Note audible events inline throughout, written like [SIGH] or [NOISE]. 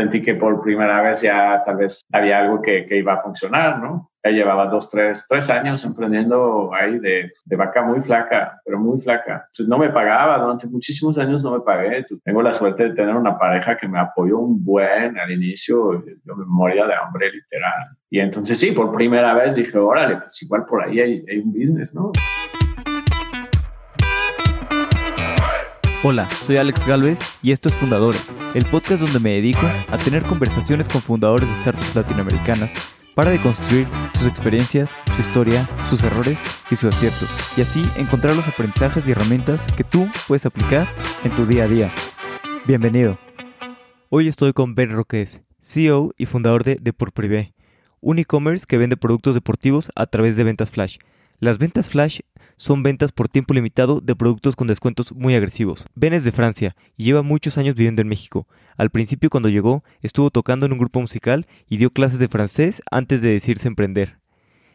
sentí que por primera vez ya tal vez había algo que, que iba a funcionar, ¿no? Ya llevaba dos, tres, tres años emprendiendo ahí de, de vaca muy flaca, pero muy flaca. Pues no me pagaba, durante muchísimos años no me pagué. Tengo la suerte de tener una pareja que me apoyó un buen al inicio. Yo me moría de hambre, literal. Y entonces sí, por primera vez dije, órale, pues igual por ahí hay, hay un business, ¿no? Hola, soy Alex Galvez y esto es Fundadores, el podcast donde me dedico a tener conversaciones con fundadores de startups latinoamericanas para deconstruir sus experiencias, su historia, sus errores y sus aciertos, y así encontrar los aprendizajes y herramientas que tú puedes aplicar en tu día a día. Bienvenido. Hoy estoy con Ben Roques, CEO y fundador de Deport un e-commerce que vende productos deportivos a través de ventas flash. Las ventas flash son ventas por tiempo limitado de productos con descuentos muy agresivos. Ben es de Francia y lleva muchos años viviendo en México. Al principio cuando llegó estuvo tocando en un grupo musical y dio clases de francés antes de decirse emprender.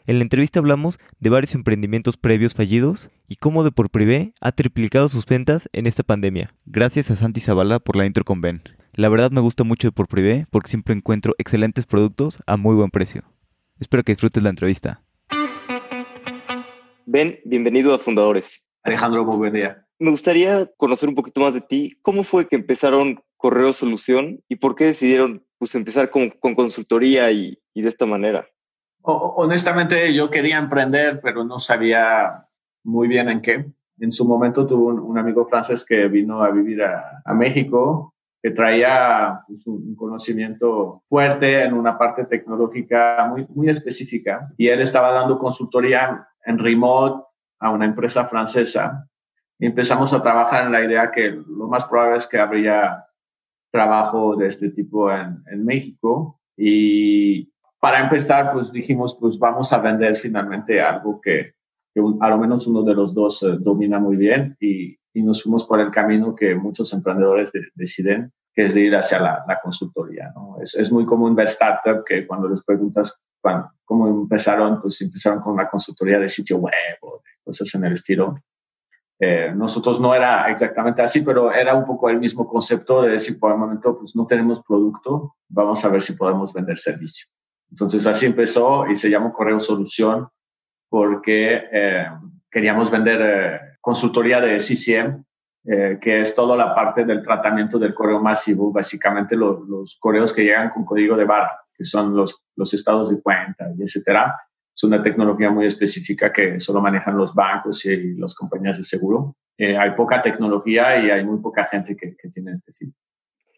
En la entrevista hablamos de varios emprendimientos previos fallidos y cómo de por privé ha triplicado sus ventas en esta pandemia. Gracias a Santi Zavala por la intro con Ben. La verdad me gusta mucho de por privé porque siempre encuentro excelentes productos a muy buen precio. Espero que disfrutes la entrevista. Ben, bienvenido a Fundadores. Alejandro, muy buen día. Me gustaría conocer un poquito más de ti. ¿Cómo fue que empezaron Correo Solución y por qué decidieron pues, empezar con, con consultoría y, y, de esta manera? honestamente, yo quería emprender, pero no sabía muy bien en qué. En su momento tuve un, un amigo francés que vino a vivir a, a México que traía pues, un conocimiento fuerte en una parte tecnológica muy, muy específica y él estaba dando consultoría en remote a una empresa francesa y empezamos a trabajar en la idea que lo más probable es que habría trabajo de este tipo en, en México y para empezar pues dijimos pues vamos a vender finalmente algo que, que a lo menos uno de los dos eh, domina muy bien y, y, nos fuimos por el camino que muchos emprendedores de, deciden que es ir hacia la, la consultoría. ¿no? Es, es, muy común ver startup que cuando les preguntas cuando, empezaron, pues empezaron con una consultoría de sitio web o cosas en el estilo. Eh, nosotros no era exactamente así, pero era un poco el mismo concepto de decir, por el momento, pues no tenemos producto, vamos a ver si podemos vender servicio. Entonces así empezó y se llamó Correo Solución porque eh, queríamos vender eh, consultoría de CCM, eh, que es toda la parte del tratamiento del correo masivo, básicamente los, los correos que llegan con código de barra que son los, los estados de cuenta y etcétera. Es una tecnología muy específica que solo manejan los bancos y las compañías de seguro. Eh, hay poca tecnología y hay muy poca gente que, que tiene este fin.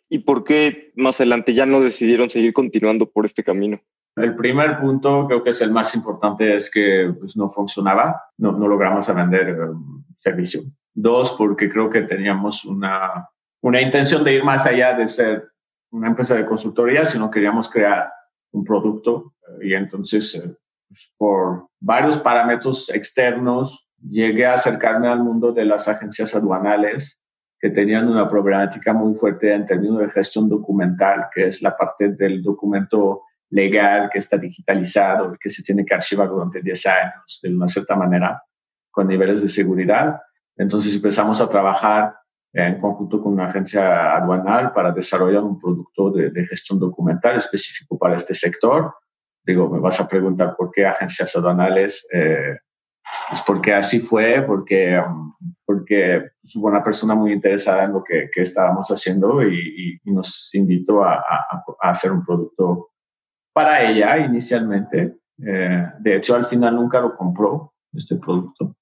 ¿Y por qué más adelante ya no decidieron seguir continuando por este camino? El primer punto, creo que es el más importante, es que pues, no funcionaba, no, no logramos vender um, servicio. Dos, porque creo que teníamos una, una intención de ir más allá de ser una empresa de consultoría, sino queríamos crear un producto y entonces eh, pues por varios parámetros externos llegué a acercarme al mundo de las agencias aduanales que tenían una problemática muy fuerte en términos de gestión documental, que es la parte del documento legal que está digitalizado que se tiene que archivar durante 10 años de una cierta manera con niveles de seguridad. Entonces empezamos a trabajar en conjunto con una agencia aduanal para desarrollar un producto de, de, gestión documental específico para este sector. Digo, me vas a preguntar por qué agencias aduanales. Eh, pues porque así fue, porque, um, porque hubo una persona muy interesada en lo que, que estábamos haciendo y, y, nos invitó a, a, a, hacer un producto para ella inicialmente. Eh, de hecho, al final nunca lo compró, este producto.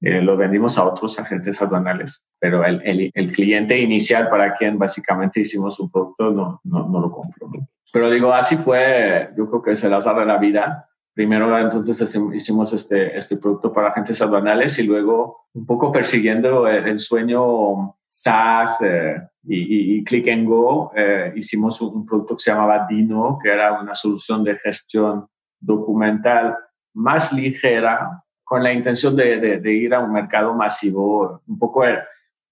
Eh, lo vendimos a otros agentes aduanales, pero el, el, cliente inicial para quien básicamente hicimos un producto no, no, no lo compró. Pero digo, así fue, yo creo que es el azar de la vida. Primero entonces hicimos este, este producto para agentes aduanales y luego un poco persiguiendo el, sueño SaaS eh, y, Click and Go, eh, hicimos un, un producto que se llamaba Dino, que era una solución de gestión documental más ligera con la intención de, de, de, ir a un mercado masivo, un poco el,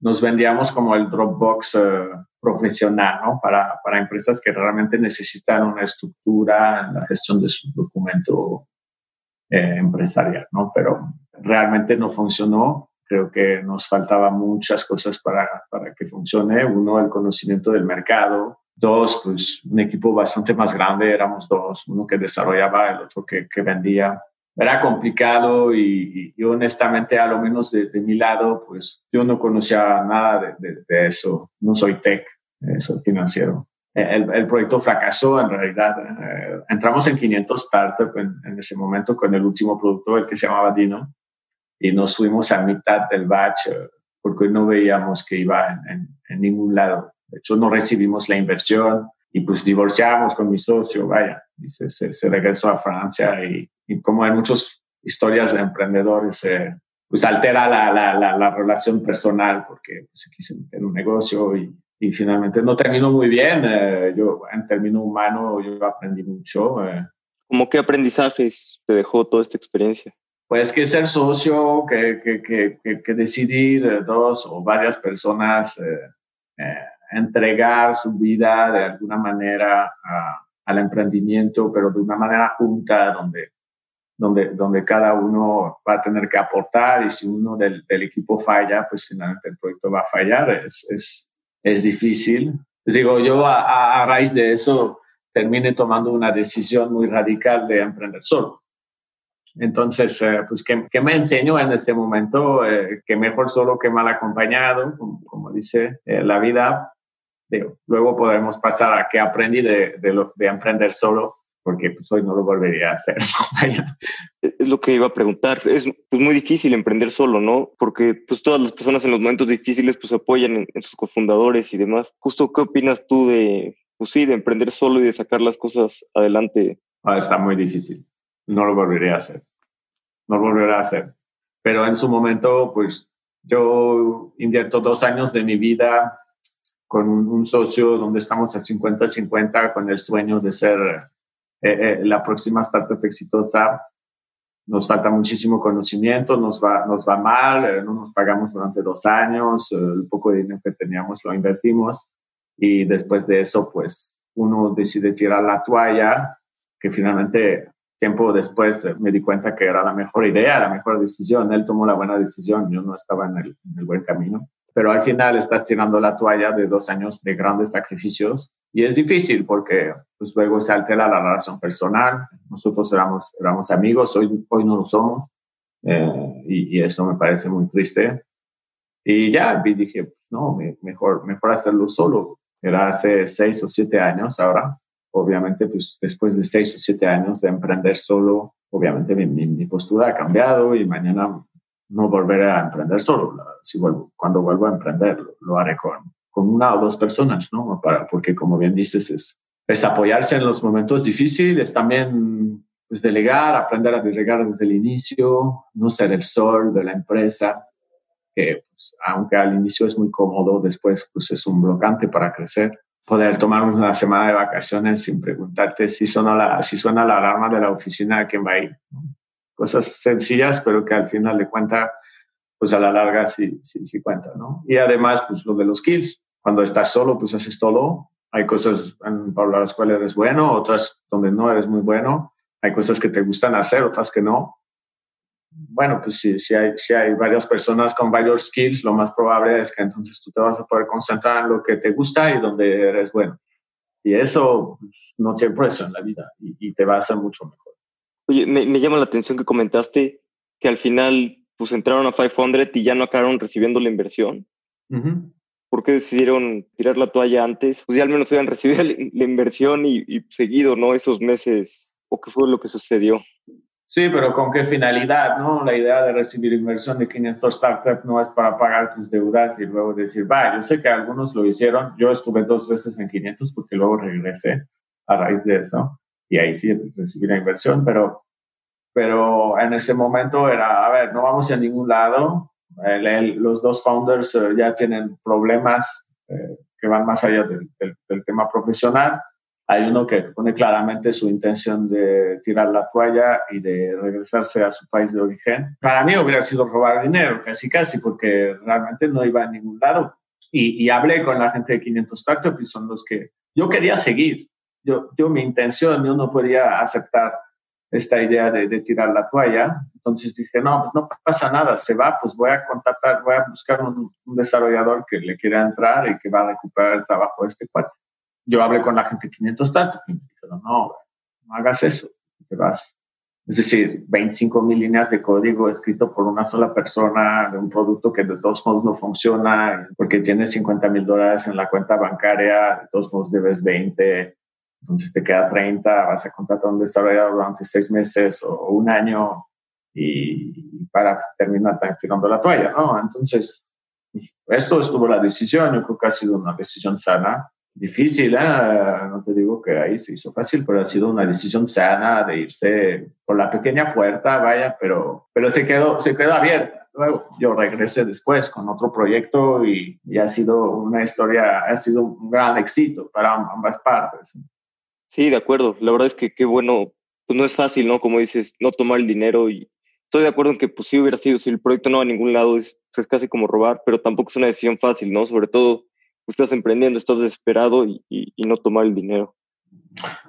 nos vendíamos como el Dropbox uh, profesional, ¿no? Para, para empresas que realmente necesitan una estructura en la gestión de su documento eh, empresarial, ¿no? Pero realmente no funcionó. Creo que nos faltaba muchas cosas para, para que funcione. Uno, el conocimiento del mercado, Dos, pues un equipo bastante más grande, éramos dos, uno que desarrollaba, el otro que, que vendía. Era complicado y, honestamente, a lo menos de, mi lado, pues yo no conocía nada de, de, eso. No soy tech, eh, soy financiero. El, el, proyecto fracasó en realidad. Eh, entramos en 500 startups en, en, ese momento con el último producto, el que se llamaba Dino, y nos fuimos a mitad del batch eh, porque no veíamos que iba en, en ningún lado. De hecho, no recibimos la inversión y pues divorciamos con mi socio, vaya, y se, se, regresó a Francia y, y, como en muchas historias de emprendedores, eh, pues altera la, la, la, relación personal porque pues, se quiso meter un negocio y, y, finalmente no terminó muy bien. Eh, yo, en términos humanos, yo aprendí mucho. Eh. ¿Cómo qué aprendizajes te dejó toda esta experiencia? Pues que ser socio, que, que, que, que decidir dos o varias personas entregar su vida de alguna manera al emprendimiento, pero de una manera junta, donde, donde, donde cada uno va a tener que aportar y si uno del, equipo falla, pues finalmente el proyecto va a fallar. Es, es, es difícil. digo, yo a, raíz de eso terminé tomando una decisión muy radical de emprender solo. Entonces, eh, pues, ¿qué, me enseñó en ese momento? Eh, que mejor solo que mal acompañado, como, dice eh, la vida, luego podemos pasar a qué aprendí de, de, lo, de emprender solo, porque pues hoy no lo volvería a hacer. [LAUGHS] es lo que iba a preguntar. Es pues, muy difícil emprender solo, ¿no? Porque pues todas las personas en los momentos difíciles pues apoyan en, sus cofundadores y demás. Justo, ¿qué opinas tú de, pues sí, de emprender solo y de sacar las cosas adelante? Ah, está muy difícil. No lo volvería a hacer. No lo volvería a hacer. Pero en su momento, pues yo invierto dos años de mi vida con un, socio donde estamos a 50-50 con el sueño de ser eh, eh, la próxima startup exitosa. Nos falta muchísimo conocimiento, nos va, nos va mal, eh, no nos pagamos durante dos años, el poco dinero que teníamos lo invertimos y después de eso, pues uno decide tirar la toalla, que finalmente tiempo después me di cuenta que era la mejor idea, la mejor decisión. Él tomó la buena decisión, yo no estaba en el, en el buen camino pero al final estás tirando la toalla de dos años de grandes sacrificios y es difícil porque pues, luego se altera la relación personal. Nosotros éramos, éramos amigos, hoy, hoy no lo somos eh, y, eso me parece muy triste. Y ya y dije, pues, no, mejor, mejor hacerlo solo. Era hace seis o siete años ahora. Obviamente, pues después de seis o siete años de emprender solo, obviamente mi, mi postura ha cambiado y mañana no volveré a emprender solo. Si vuelvo, cuando vuelvo a emprender, lo, haré con, con, una o dos personas, ¿no? Porque como bien dices, es, es apoyarse en los momentos difíciles, también pues, delegar, aprender a delegar desde el inicio, no ser el sol de la empresa, que pues, aunque al inicio es muy cómodo, después pues, es un bloqueante para crecer. Poder tomar una semana de vacaciones sin preguntarte si suena la, si suena la alarma de la oficina, quién va a ir cosas sencillas, pero que al final de cuenta, pues a la larga sí, sí, sí cuenta, ¿no? Y además, pues lo de los skills. Cuando estás solo, pues haces todo. Hay cosas para las cuales eres bueno, otras donde no eres muy bueno. Hay cosas que te gustan hacer, otras que no. Bueno, pues si, si, hay, si hay varias personas con varios skills, lo más probable es que entonces tú te vas a poder concentrar en lo que te gusta y donde eres bueno. Y eso pues, no siempre es en la vida y, y te va a hacer mucho mejor. Oye, me, llama la atención que comentaste que al final pues entraron a 500 y ya no acabaron recibiendo la inversión. ¿Por qué decidieron tirar la toalla antes? Pues ya al menos habían [LAUGHS] recibido la, inversión y, seguido, ¿no? Esos meses, ¿o qué fue lo que sucedió? Sí, pero ¿con qué finalidad, no? La idea de recibir inversión de 500 startups no es para pagar tus deudas y luego decir, va, yo sé que algunos lo hicieron, yo estuve dos veces en 500 porque luego regresé a raíz de eso y ahí sí recibí la inversión, pero, pero en ese momento era, a ver, no vamos a ningún lado, los dos founders eh, ya tienen problemas eh, que van más allá del, del, tema profesional. Hay uno que pone claramente su intención de tirar la toalla y de regresarse a su país de origen. Para mí hubiera sido robar dinero, casi casi, porque realmente no iba a ningún lado. Y, y hablé con la gente de 500 Startups y son los que yo quería seguir yo, yo mi intención, yo no podía aceptar esta idea de, de, tirar la toalla. Entonces dije, no, pues no pasa nada, se va, pues voy a contactar, voy a buscar un, desarrollador que le quiera entrar y que va a recuperar el trabajo de este cuate. yo hablé con la gente 500 tanto y me dijeron, no, no hagas eso, te vas. Es decir, 25 mil líneas de código escrito por una sola persona de un producto que de todos modos no funciona porque tienes 50 mil dólares en la cuenta bancaria, de todos modos debes 20, entonces te queda 30, vas a contratar a un desarrollador durante seis meses o un año y para terminar tirando la toalla, ¿no? Entonces, esto estuvo la decisión, yo creo que ha sido una decisión sana difícil, ¿eh? no te digo que ahí se hizo fácil, pero ha sido una decisión sana de irse por la pequeña puerta, vaya, pero, pero se, quedó, se quedó abierta. Luego yo regresé después con otro proyecto y, y, ha sido una historia, ha sido un gran éxito para ambas partes. Sí, de acuerdo. La verdad es que qué bueno, pues no es fácil, ¿no? Como dices, no tomar el dinero y estoy de acuerdo en que pues sí hubiera sido, si el proyecto no va a ningún lado, es, pues, es casi como robar, pero tampoco es una decisión fácil, ¿no? Sobre todo estás emprendiendo, estás desesperado y, y, no tomar el dinero.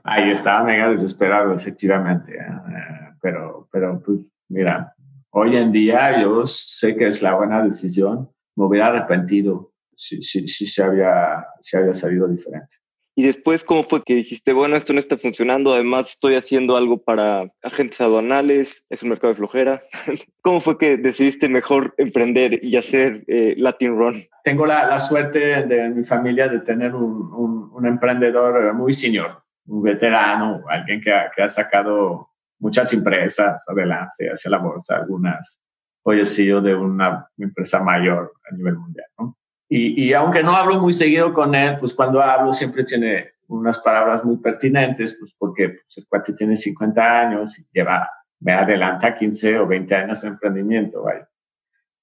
Ahí estaba mega desesperado, efectivamente. ¿eh? pero, pero, pues, mira, hoy en día yo sé que es la buena decisión. Me hubiera arrepentido si, se, había, si había salido diferente. Y después, ¿cómo fue que dijiste, bueno, esto no está funcionando, además estoy haciendo algo para agentes aduanales, es un mercado de flojera? [LAUGHS] ¿Cómo fue que decidiste mejor emprender y hacer eh, Latin Run? Tengo la, la, suerte de mi familia de tener un, un, un, emprendedor muy senior, un veterano, alguien que ha, que ha sacado muchas empresas adelante hacia la bolsa, algunas. Hoy he sido de una empresa mayor a nivel mundial, ¿no? Y, aunque no hablo muy seguido con él, pues cuando hablo siempre tiene unas palabras muy pertinentes, pues porque pues, el cuate tiene 50 años y lleva, me adelanta 15 o 20 años de emprendimiento.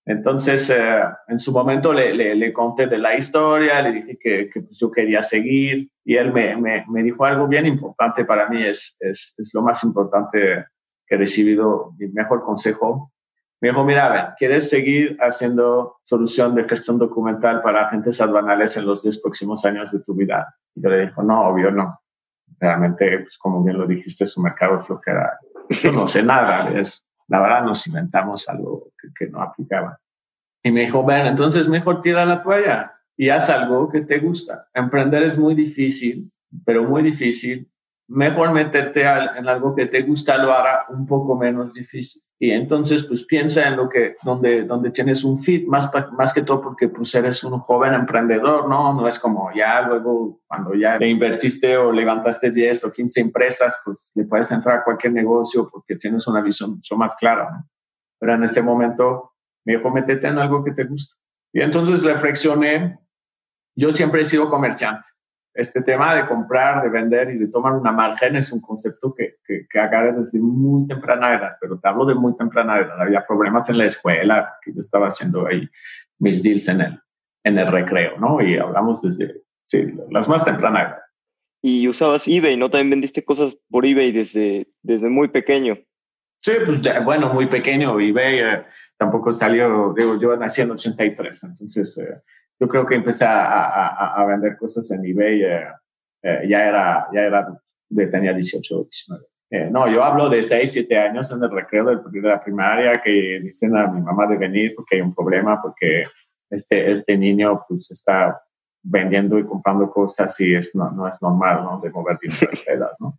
Entonces, eh, en su momento le, le, conté de la historia, le dije que, que pues yo quería seguir y él me, me, me, dijo algo bien importante para mí, es, es, es lo más importante que he recibido, mi mejor consejo me dijo, mira, ¿quieres seguir haciendo solución de gestión documental para agentes aduanales en los 10 próximos años de tu vida? Y yo le dije, no, obvio no. Realmente, pues como bien lo dijiste, su mercado flojera. Yo no sé nada. Es, la verdad, nos inventamos algo que, que no aplicaba. Y me dijo, ven, entonces mejor tira la toalla y haz algo que te gusta. Emprender es muy difícil, pero muy difícil. Mejor meterte en algo que te gusta lo hará un poco menos difícil. Y entonces, pues piensa en lo que, donde, donde tienes un fit, más, más que todo porque pues eres un joven emprendedor, ¿no? No es como ya luego, cuando ya le invertiste o levantaste 10 o 15 empresas, pues le puedes entrar a cualquier negocio porque tienes una visión mucho más clara, ¿no? Pero en ese momento, me dijo, métete en algo que te gusta. Y entonces reflexioné, yo siempre he sido comerciante este tema de comprar, de vender y de tomar una margen es un concepto que, que, que desde muy temprana edad, pero te hablo de muy temprana edad. Había problemas en la escuela, que yo estaba haciendo ahí mis deals en el, en el recreo, ¿no? Y hablamos desde sí, las más tempranas edad. Y usabas eBay, ¿no? También vendiste cosas por eBay desde, desde muy pequeño. Sí, pues bueno, muy pequeño. eBay eh, tampoco salió, digo, yo nací en 83, entonces... Eh, yo creo que empecé a, a, vender cosas en eBay, eh, eh, ya era, ya era, tenía 18 o 19. Eh, no, yo hablo de 6, 7 años en el recreo de, la primaria que dicen a mi mamá de venir porque hay un problema, porque este, este niño pues está vendiendo y comprando cosas y es, no, no es normal, ¿no? De mover dinero a esta edad, ¿no?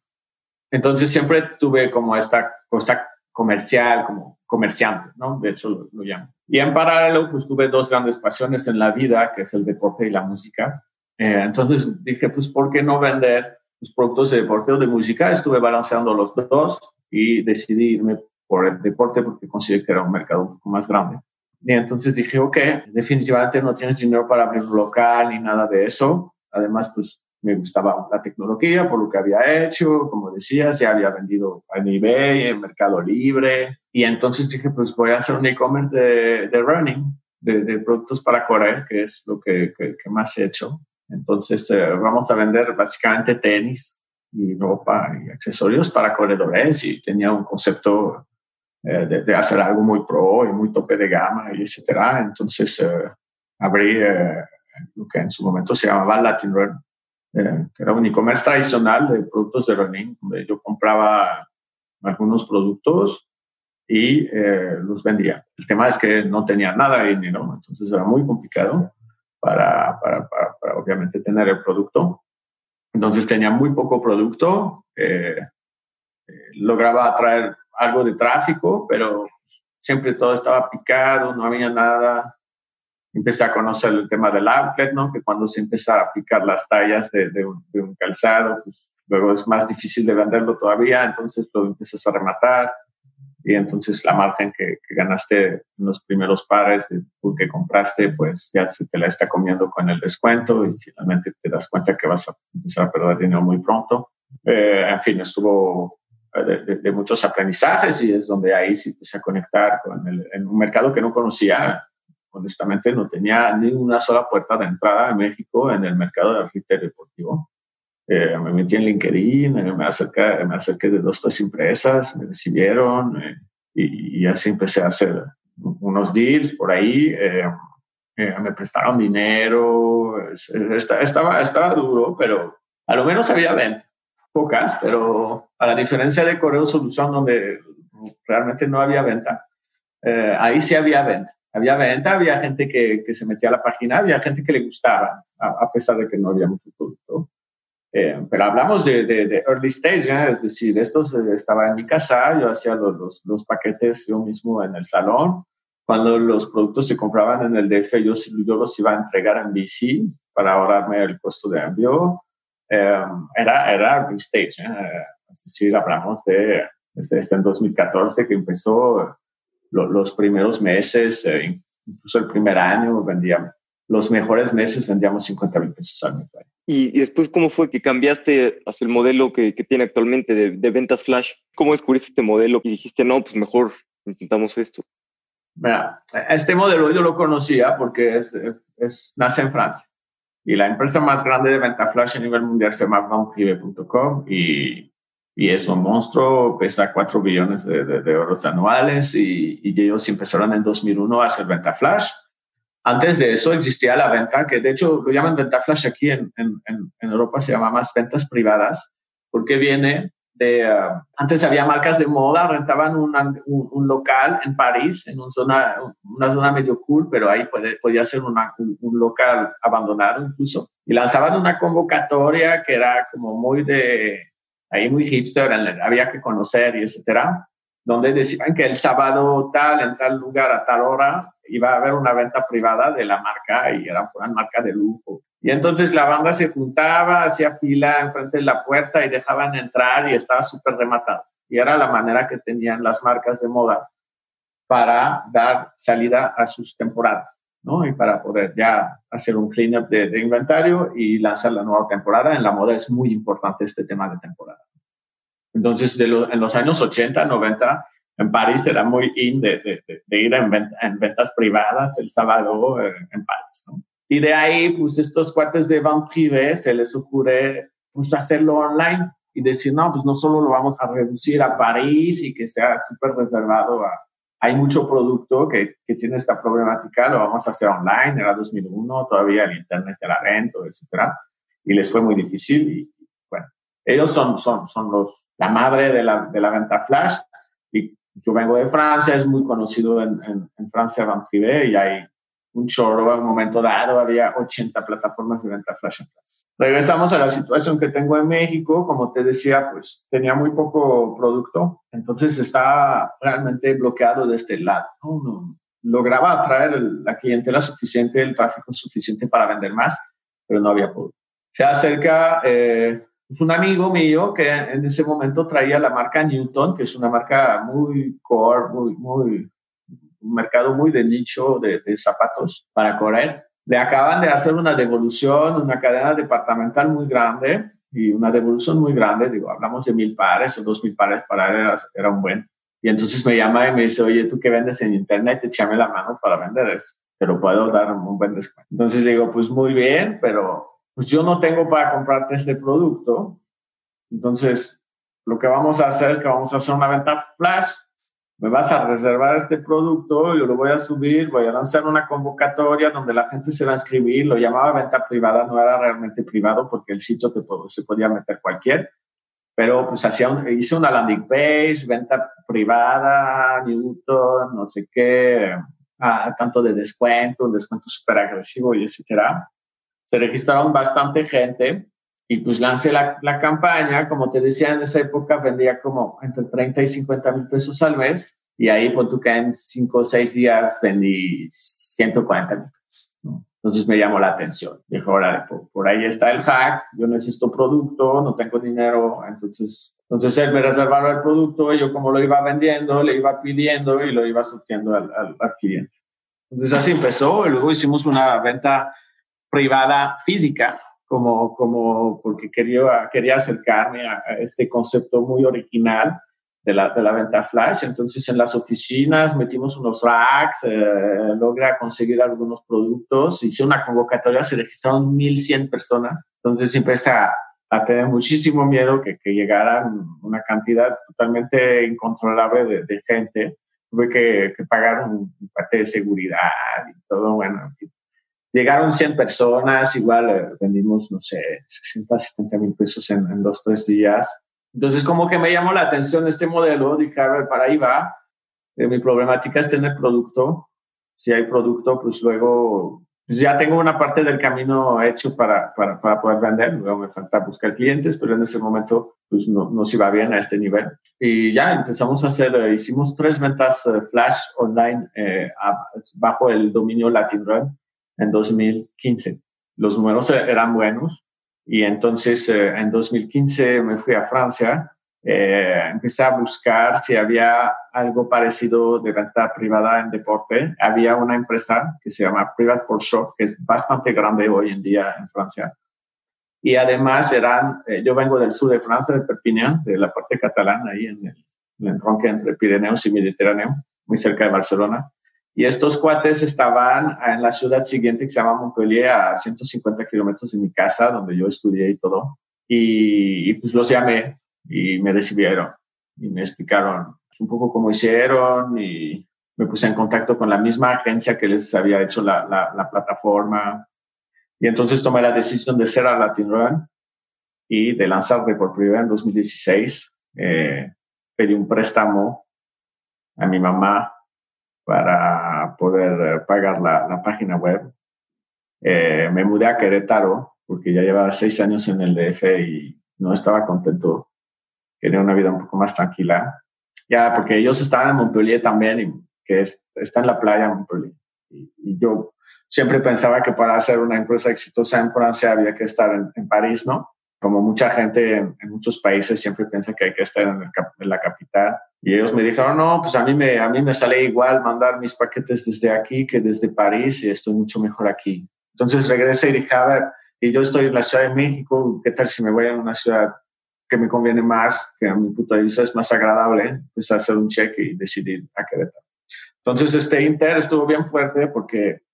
Entonces siempre tuve como esta cosa comercial, como comerciante, ¿no? De hecho lo, lo llamo. Y en paralelo, pues tuve dos grandes pasiones en la vida, que es el deporte y la música. Eh, entonces dije, pues, ¿por qué no vender los productos de deporte o de música? Estuve balanceando los dos y decidí irme por el deporte porque consideré que era un mercado un poco más grande. Y entonces dije, ok, definitivamente no tienes dinero para abrir un local ni nada de eso. Además, pues me gustaba la tecnología por lo que había hecho, como decías, ya había vendido en eBay, en Mercado Libre, y entonces dije, pues voy a hacer un e-commerce de, de, running, de, de, productos para correr, que es lo que, que, más he hecho. Entonces eh, vamos a vender básicamente tenis y ropa y accesorios para corredores y tenía un concepto eh, de, de, hacer algo muy pro y muy tope de gama y etcétera. Entonces eh, abrí lo que en su momento se llamaba Latin Run eh, que era un e-commerce tradicional de productos de running, donde yo compraba algunos productos y eh, los vendía. El tema es que no tenía nada de dinero, entonces era muy complicado para, para, para, obviamente tener el producto. Entonces tenía muy poco producto, eh, eh, lograba atraer algo de tráfico, pero siempre todo estaba picado, no había nada. Empecé a conocer el tema del outlet, ¿no? Que cuando se empieza a picar las tallas de, de, un, calzado, pues luego es más difícil de venderlo todavía, entonces lo empiezas a rematar y entonces la margen que, ganaste en los primeros pares de, que compraste, pues ya se te la está comiendo con el descuento y finalmente te das cuenta que vas a empezar a perder dinero muy pronto. Eh, en fin, estuvo eh, de, muchos aprendizajes y es donde ahí sí empecé a conectar con el, en un mercado que no conocía. Honestamente, no tenía ni una sola puerta de entrada en México en el mercado de retail deportivo. Eh, me metí en LinkedIn, eh, me, acerqué, me acerqué de dos, tres empresas, me recibieron y, y, así empecé a hacer unos deals por ahí. me prestaron dinero, estaba, estaba duro, pero a lo menos había venta pocas, pero a la diferencia de Correo Solución, donde realmente no había venta, eh, ahí sí había venta. Había venta, había gente que, que, se metía a la página, había gente que le gustaba, a, pesar de que no había mucho producto. Eh, pero hablamos de, de, early stage, ¿eh? es decir, esto estaba en mi casa, yo hacía los, los, los, paquetes yo mismo en el salón. Cuando los productos se compraban en el DF, yo, yo los iba a entregar en BC para ahorrarme el costo de envío. Em, era, era stage, ¿eh? es decir, hablamos de desde, en 2014 que empezó los primeros meses, eh, incluso el primer año vendíamos, los mejores meses vendíamos 50 mil pesos al mes. ¿Y, después cómo fue que cambiaste hacia el modelo que, que tiene actualmente de, de, ventas flash? ¿Cómo descubriste este modelo y dijiste, no, pues mejor intentamos esto? Mira, este modelo yo lo conocía porque es, es, nace en Francia. Y la empresa más grande de venta flash a nivel mundial se llama ventprivé.com y, y es un monstruo, pesa 4 billones de, de, euros anuales y, y, ellos empezaron en 2001 a hacer venta flash. Antes de eso existía la venta, que de hecho lo llaman venta flash aquí en, en, en Europa, se llama más ventas privadas, porque viene de, uh, antes había marcas de moda, rentaban un, un, local en París, en una zona, una zona medio cool, pero ahí puede, podía ser una, un, local abandonado incluso, y lanzaban una convocatoria que era como muy de, ahí muy hipster, había que conocer y etcétera, donde decían que el sábado tal, en tal lugar, a tal hora, iba a haber una venta privada de la marca y era una marca de lujo. Y entonces la banda se juntaba, hacía fila enfrente de la puerta y dejaban entrar y estaba súper rematado. Y era la manera que tenían las marcas de moda para dar salida a sus temporadas, ¿no? Y para poder ya hacer un cleanup de, de inventario y lanzar la nueva temporada. En la moda es muy importante este tema de temporada. Entonces, en los años 80, 90, en París era muy in de, ir en, en, ventas privadas el sábado eh, en París. Y de ahí, pues estos cuates de Van Privé se les ocurre pues hacerlo online y decir, no, pues no solo lo vamos a reducir a París y que sea súper reservado a... Hay mucho producto que, que, tiene esta problemática, lo vamos a hacer online, era 2001, todavía el Internet era lento, etcétera, y les fue muy difícil y, bueno, ellos son, son, son los, la madre de la, de la venta flash y yo vengo de Francia, es muy conocido en, en, en Francia Van y hay un chorro a un momento dado, había 80 plataformas de venta flash en Regresamos a la situación que tengo en México, como te decía, pues tenía muy poco producto, entonces estaba realmente bloqueado de este lado. ¿no? lograba atraer la clientela suficiente, el tráfico suficiente para vender más, pero no había producto. Se acerca eh, pues, un amigo mío que en ese momento traía la marca Newton, que es una marca muy core, muy, muy un mercado muy de nicho de, zapatos para correr. Le acaban de hacer una devolución, una cadena departamental muy grande y una devolución muy grande, digo, hablamos de mil pares o dos mil pares para él era, un buen. Y entonces me llama y me dice, oye, tú que vendes en internet, échame la mano para vender eso, pero puedo dar un buen descuento. Entonces le digo, pues muy bien, pero pues yo no tengo para comprarte este producto. Entonces, lo que vamos a hacer es que vamos a hacer una venta flash me vas a reservar este producto, yo lo voy a subir, voy a lanzar una convocatoria donde la gente se va a inscribir, lo llamaba venta privada, no era realmente privado porque el sitio te, se podía meter cualquier, pero pues hacía hice una landing page, venta privada, Newton, no sé qué, a, tanto de descuento, un descuento súper agresivo y etcétera. Se registraron bastante gente Y pues lancé la, la, campaña, como te decía, en esa época vendía como entre 30 y 50 mil pesos al mes. Y ahí, por tu que en 5 o 6 días vendí 140 mil pesos. ¿no? Entonces me llamó la atención. Dijo, ahora, por, por, ahí está el hack, yo necesito producto, no tengo dinero. Entonces, entonces él me reservaba el producto y yo como lo iba vendiendo, le iba pidiendo y lo iba surtiendo al, al, al cliente. Entonces así empezó y luego hicimos una venta privada física como, como porque quería, quería acercarme a, este concepto muy original de la, de la venta flash. Entonces, en las oficinas metimos unos racks, eh, logra conseguir algunos productos, hice una convocatoria, se registraron 1.100 personas. Entonces, empecé a, a tener muchísimo miedo que, que llegaran una cantidad totalmente incontrolable de, de gente. Tuve que, que pagar un, un parte de seguridad y todo, bueno, Llegaron 100 personas, igual eh, vendimos, no sé, 60, 70 mil pesos en, en, dos, tres días. Entonces, como que me llamó la atención este modelo, dije, a ver, para ahí va. Eh, mi problemática es tener producto. Si hay producto, pues luego pues ya tengo una parte del camino hecho para, para, para, poder vender. Luego me falta buscar clientes, pero en ese momento pues no, nos iba bien a este nivel. Y ya empezamos a hacer, eh, hicimos tres ventas eh, flash online eh, a, bajo el dominio Latin Run en 2015. Los números eran buenos y entonces eh, en 2015 me fui a Francia, eh, empecé a buscar si había algo parecido de venta privada en deporte. Había una empresa que se llama Private for Shop, que es bastante grande hoy en día en Francia. Y además eran, eh, yo vengo del sur de Francia, de Perpignan, de la parte catalana, ahí en el, en el entre Pirineos y Mediterráneo, muy cerca de Barcelona. Y estos cuates estaban en la ciudad siguiente que se llama Montpellier, a 150 kilómetros de mi casa, donde yo estudié y todo. Y, y, pues los llamé y me recibieron y me explicaron pues, un poco cómo hicieron y me puse en contacto con la misma agencia que les había hecho la, la, la plataforma. Y entonces tomé la decisión de ser a Latin Run y de lanzarme por primera en 2016. Eh, pedí un préstamo a mi mamá para poder eh, pagar la, la página web. Eh, me mudé a Querétaro porque ya llevaba seis años en el DF y no estaba contento. Quería una vida un poco más tranquila. Ya, porque ellos estaban en Montpellier también, y que es, está en la playa Montpellier. Y, yo siempre pensaba que para hacer una empresa exitosa en Francia había que estar en París, ¿no? Como mucha gente en, en, muchos países siempre piensa que hay que estar en, el, en la capital. Y ellos me dijeron, no, pues a mí, me, a mí me sale igual mandar mis paquetes desde aquí que desde París y estoy mucho mejor aquí. Entonces regresé y dije, a ver, y yo estoy en la Ciudad de México, ¿qué tal si me voy a una ciudad que me conviene más, que a mi punto de vista es más agradable? Pues hacer un cheque y decidir a Querétaro. Entonces este Inter estuvo bien fuerte porque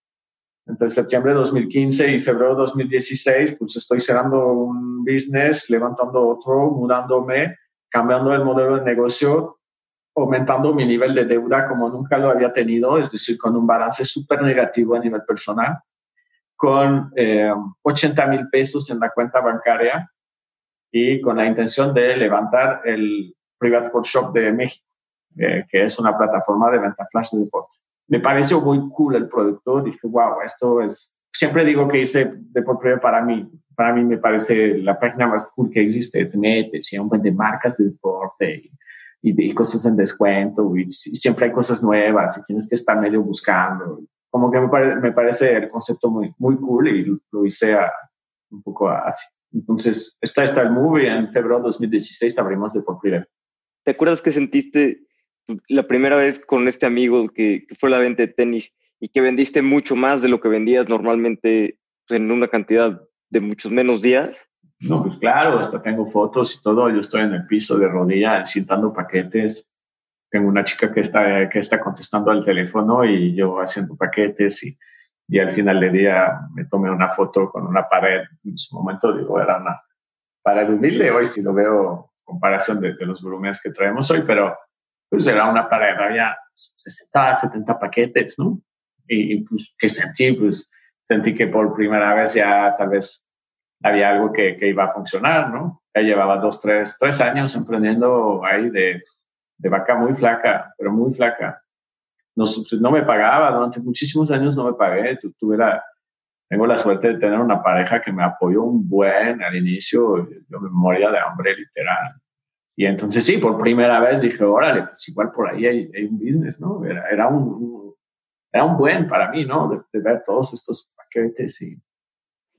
entre septiembre de 2015 y febrero de 2016, pues estoy cerrando un business, levantando otro, mudándome, cambiando el modelo de negocio aumentando mi nivel de deuda como nunca lo había tenido, es decir, con un balance súper negativo a nivel personal, con eh, 80 mil pesos en la cuenta bancaria y con la intención de levantar el Private Sport Shop de México, eh, que es una plataforma de venta flash de deporte. Me pareció muy cool el producto, dije, wow, esto es... Siempre digo que hice deporte para mí. Para mí me parece la página más cool que existe. Te si un buen de marcas de deporte y y cosas en descuento y, siempre hay cosas nuevas y tienes que estar medio buscando. Como que me, pare, me parece el concepto muy, muy cool y lo hice a, un poco así. Entonces, está, está el movie. En febrero de 2016 abrimos de por primera. ¿Te acuerdas que sentiste la primera vez con este amigo que, que, fue la venta de tenis y que vendiste mucho más de lo que vendías normalmente en una cantidad de muchos menos días? No, pues claro, hasta tengo fotos y todo. Yo estoy en el piso de rodilla cintando paquetes. Tengo una chica que está, que está contestando al teléfono y yo haciendo paquetes y, y al final del día me tomé una foto con una pared. En su momento, digo, era una pared humilde. Hoy si lo veo comparación de, de los volúmenes que traemos hoy, pero pues era una pared, había 60, 70 paquetes, ¿no? Y, y pues, ¿qué sentí? Pues sentí que por primera vez ya tal vez había algo que, que, iba a funcionar, ¿no? Ya llevaba dos, tres, tres años emprendiendo ahí de, de vaca muy flaca, pero muy flaca. No, no me pagaba, durante muchísimos años no me pagué. tuve la, tengo la suerte de tener una pareja que me apoyó un buen al inicio, yo me moría de hambre literal. Y entonces sí, por primera vez dije, órale, pues igual por ahí hay, un business, ¿no? Era, era un, era un buen para mí, ¿no? De, ver todos estos paquetes y...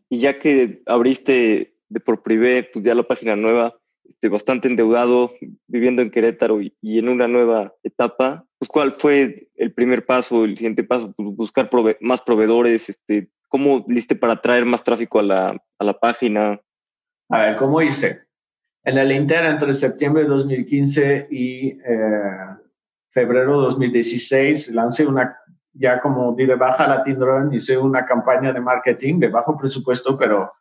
Y ya que abriste de por privé, pues ya la página nueva, este, bastante endeudado, viviendo en Querétaro y, en una nueva etapa, pues ¿cuál fue el primer paso, el siguiente paso? Pues buscar más proveedores, este, ¿cómo liste para traer más tráfico a la, a la página? A ver, ¿cómo hice? En el Inter, entre septiembre de 2015 y eh, febrero de 2016, lancé una, ya como di de baja la Tindron, hice una campaña de marketing de bajo presupuesto, pero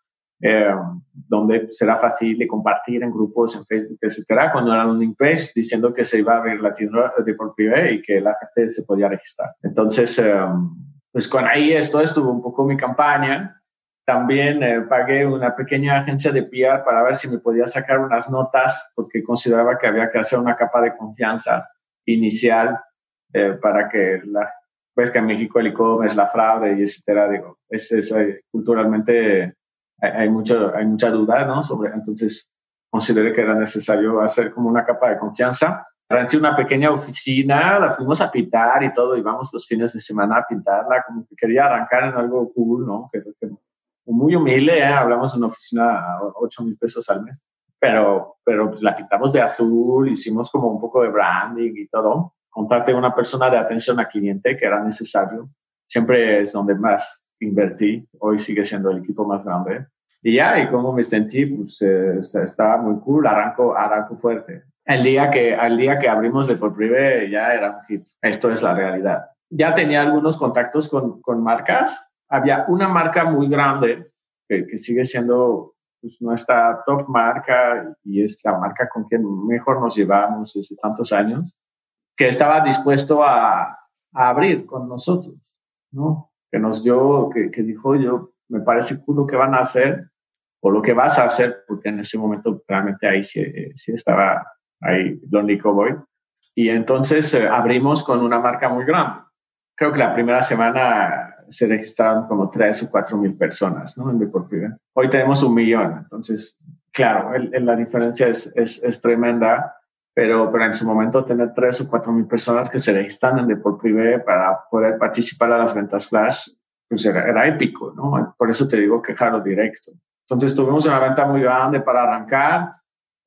eh, donde será fácil de compartir en grupos, en Facebook, etcétera, cuando era un page diciendo que se iba a abrir la tienda de por privé y que la gente se podía registrar. Entonces, eh, pues con ahí esto estuvo un poco mi campaña. También eh, pagué una pequeña agencia de PR para ver si me podía sacar unas notas, porque consideraba que había que hacer una capa de confianza inicial para que la pues que en México el e-commerce, la fraude y etcétera, digo, es, es culturalmente hay, mucho, hay mucha duda, ¿no? Sobre, entonces, consideré que era necesario hacer como una capa de confianza. Renté una pequeña oficina, la fuimos a pintar y todo, íbamos los fines de semana a pintarla, como que quería arrancar en algo cool, ¿no? Que, muy humilde, ¿eh? hablamos de una oficina a 8 mil pesos al mes, pero, pero pues la pintamos de azul, hicimos como un poco de branding y todo. Contacté a una persona de atención a cliente que era necesario. Siempre es donde más invertí, hoy sigue siendo el equipo más grande. Y ya, y como me sentí, pues eh, estaba muy cool, arranco, arranco fuerte. El día que, al día que abrimos de por ya era un hit. Esto es la realidad. Ya tenía algunos contactos con, con marcas. Había una marca muy grande que, que sigue siendo pues, nuestra top marca y es la marca con quien mejor nos llevamos desde tantos años, que estaba dispuesto a, a abrir con nosotros, ¿no? que nos dio, que, que dijo, yo, me parece cool lo que van a hacer o lo que vas a hacer, porque en ese momento realmente ahí sí, sí estaba ahí Lonely Cowboy. Y entonces eh, abrimos con una marca muy grande. Creo que la primera semana se registraron como tres o cuatro mil personas ¿no? en Deportiva. Hoy tenemos un millón, entonces, claro, el, la diferencia es, es, es tremenda pero, pero en su momento tener tres o cuatro mil personas que se registran en Deport Privé para poder participar a las ventas flash, pues era, era épico, ¿no? Por eso te digo que directo. Entonces tuvimos una venta muy grande para arrancar.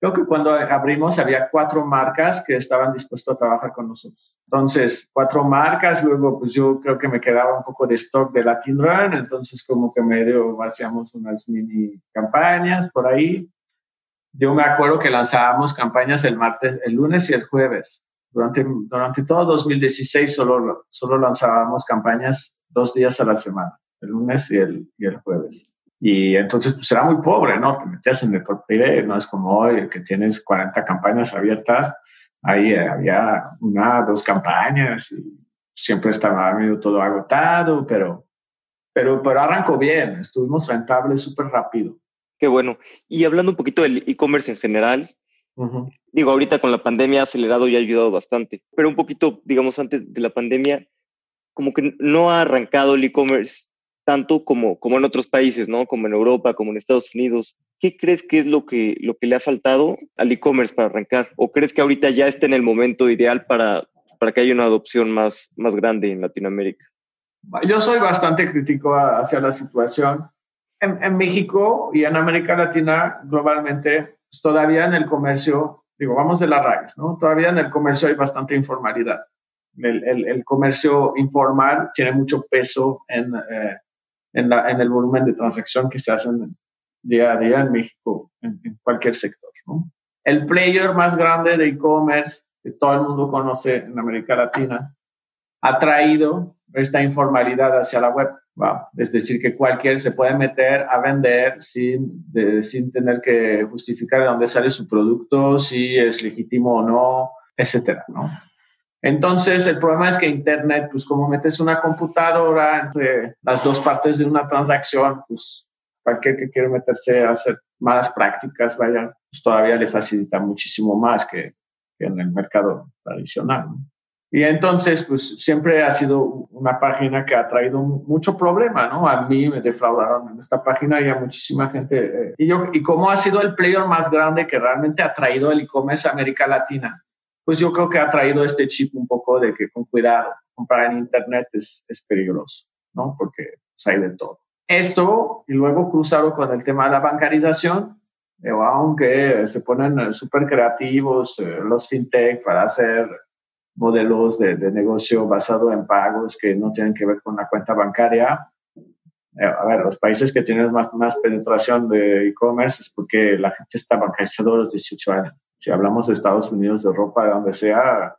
Creo que cuando abrimos había cuatro marcas que estaban dispuestas a trabajar con nosotros. Entonces, cuatro marcas, luego pues yo creo que me quedaba un poco de stock de Latin Run, entonces como que medio hacíamos unas mini campañas por ahí yo me acuerdo que lanzábamos campañas el martes, el lunes y el jueves. Durante, durante todo 2016 solo, solo lanzábamos campañas dos días a la semana, el lunes y el, y el jueves. Y entonces, pues era muy pobre, ¿no? Te metías en privé, no es como hoy que tienes 40 campañas abiertas. Ahí eh, había una, dos campañas y siempre estaba medio todo agotado, pero, pero, pero arrancó bien, estuvimos rentables súper rápido. Qué bueno. Y hablando un poquito del e-commerce en general, digo, ahorita con la pandemia ha acelerado y ha ayudado bastante, pero un poquito, digamos, antes de la pandemia, como que no ha arrancado el e-commerce tanto como, como en otros países, ¿no? Como en Europa, como en Estados Unidos. ¿Qué crees que es lo que, lo que le ha faltado al e-commerce para arrancar? ¿O crees que ahorita ya está en el momento ideal para, para que haya una adopción más, más grande en Latinoamérica? Yo soy bastante crítico hacia la situación en, México y en América Latina globalmente, pues, todavía en el comercio, digo, vamos de la raíz, ¿no? Todavía en el comercio hay bastante informalidad. El, el, comercio informal tiene mucho peso en, eh, en, la, en, el volumen de transacción que se hacen día a día en México, en, en cualquier sector, ¿no? El player más grande de e-commerce que todo el mundo conoce en América Latina ha traído esta informalidad hacia la web. Es decir, que cualquier se puede meter a vender sin, sin tener que justificar de dónde sale su producto, si es legítimo o no, etcétera, ¿no? Entonces, el problema es que Internet, pues como metes una computadora entre las dos partes de una transacción, pues cualquier que quiera meterse a hacer malas prácticas, vaya, pues todavía le facilita muchísimo más que, en el mercado tradicional. Y entonces, pues siempre ha sido una página que ha traído mucho problema, ¿no? A mí me defraudaron en esta página y a muchísima gente. Eh, y, yo, y cómo ha sido el player más grande que realmente ha traído el e-commerce a América Latina, pues yo creo que ha traído este chip un poco de que con cuidado, comprar en Internet es, es peligroso, ¿no? Porque pues, hay de todo. Esto, y luego cruzado con el tema de la bancarización, eh, aunque se ponen súper creativos eh, los fintech para hacer modelos de, negocio basado en pagos que no tienen que ver con la cuenta bancaria. Eh, a ver, los países que tienen más, más penetración de e-commerce es porque la gente está bancarizado a los 18 años. Si hablamos de Estados Unidos, de Europa, de donde sea,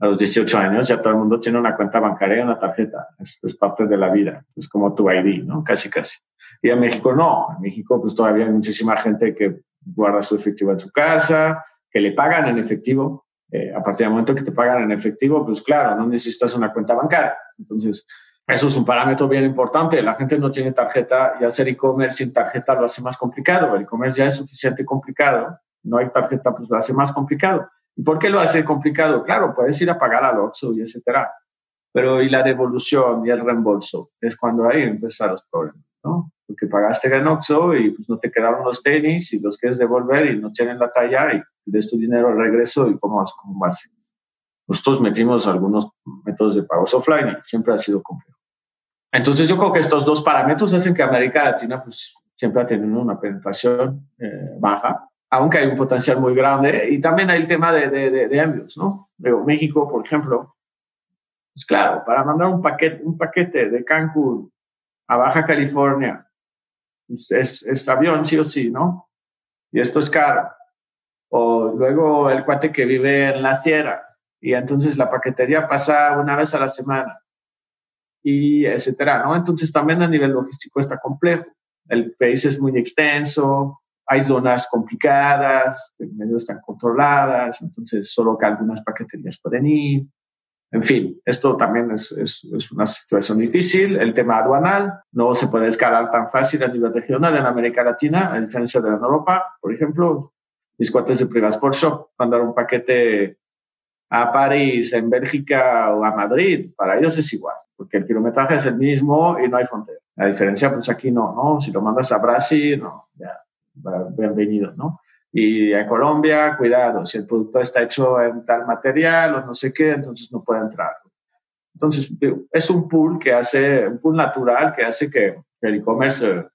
a los 18 años ya todo el mundo tiene una cuenta bancaria y una tarjeta. Es, es, parte de la vida. Es como tu ID, ¿no? Casi, casi. Y en México no. En México pues todavía hay muchísima gente que guarda su efectivo en su casa, que le pagan en efectivo eh, a partir del momento que te pagan en efectivo, pues claro, no necesitas una cuenta bancaria. Entonces, eso es un parámetro bien importante. La gente no tiene tarjeta y hacer e-commerce sin tarjeta lo hace más complicado. El e-commerce ya es suficiente complicado. No hay tarjeta, pues lo hace más complicado. ¿Y por qué lo hace complicado? Claro, puedes ir a pagar al Oxxo y etcétera. Pero y la devolución y el reembolso es cuando ahí empiezan los problemas, ¿no? Porque pagaste en Oxxo y pues no te quedaron los tenis y los quieres devolver y no tienen la talla y de tu dinero al regreso y cómo, cómo vas. Nosotros metimos algunos métodos de pagos offline y siempre ha sido complejo. Entonces yo creo que estos dos parámetros hacen que América Latina pues, siempre ha tenido una penetración eh, baja, aunque hay un potencial muy grande. Y también hay el tema de, de, de, envíos, ¿no? México, por ejemplo, pues claro, para mandar un paquete, un paquete de Cancún a Baja California, pues es, es avión sí o sí, ¿no? Y esto es caro o luego el cuate que vive en la sierra y entonces la paquetería pasa una vez a la semana y etcétera, ¿no? Entonces también a nivel logístico está complejo. El país es muy extenso, hay zonas complicadas, medio están controladas, entonces solo que algunas paqueterías pueden ir. En fin, esto también es, es, es, una situación difícil. El tema aduanal no se puede escalar tan fácil a nivel regional en América Latina, a diferencia de Europa, por ejemplo mis cuates de Privasport Shop mandar un paquete a París, en Bélgica o a Madrid, para ellos es igual, porque el kilometraje es el mismo y no hay frontera. La diferencia, pues aquí no, ¿no? Si lo mandas a Brasil, no, ya, bienvenido, ¿no? Y a Colombia, cuidado, si el producto está hecho en tal material o no sé qué, entonces no puede entrar. Entonces, es un pool que hace, un pool natural que hace que el e-commerce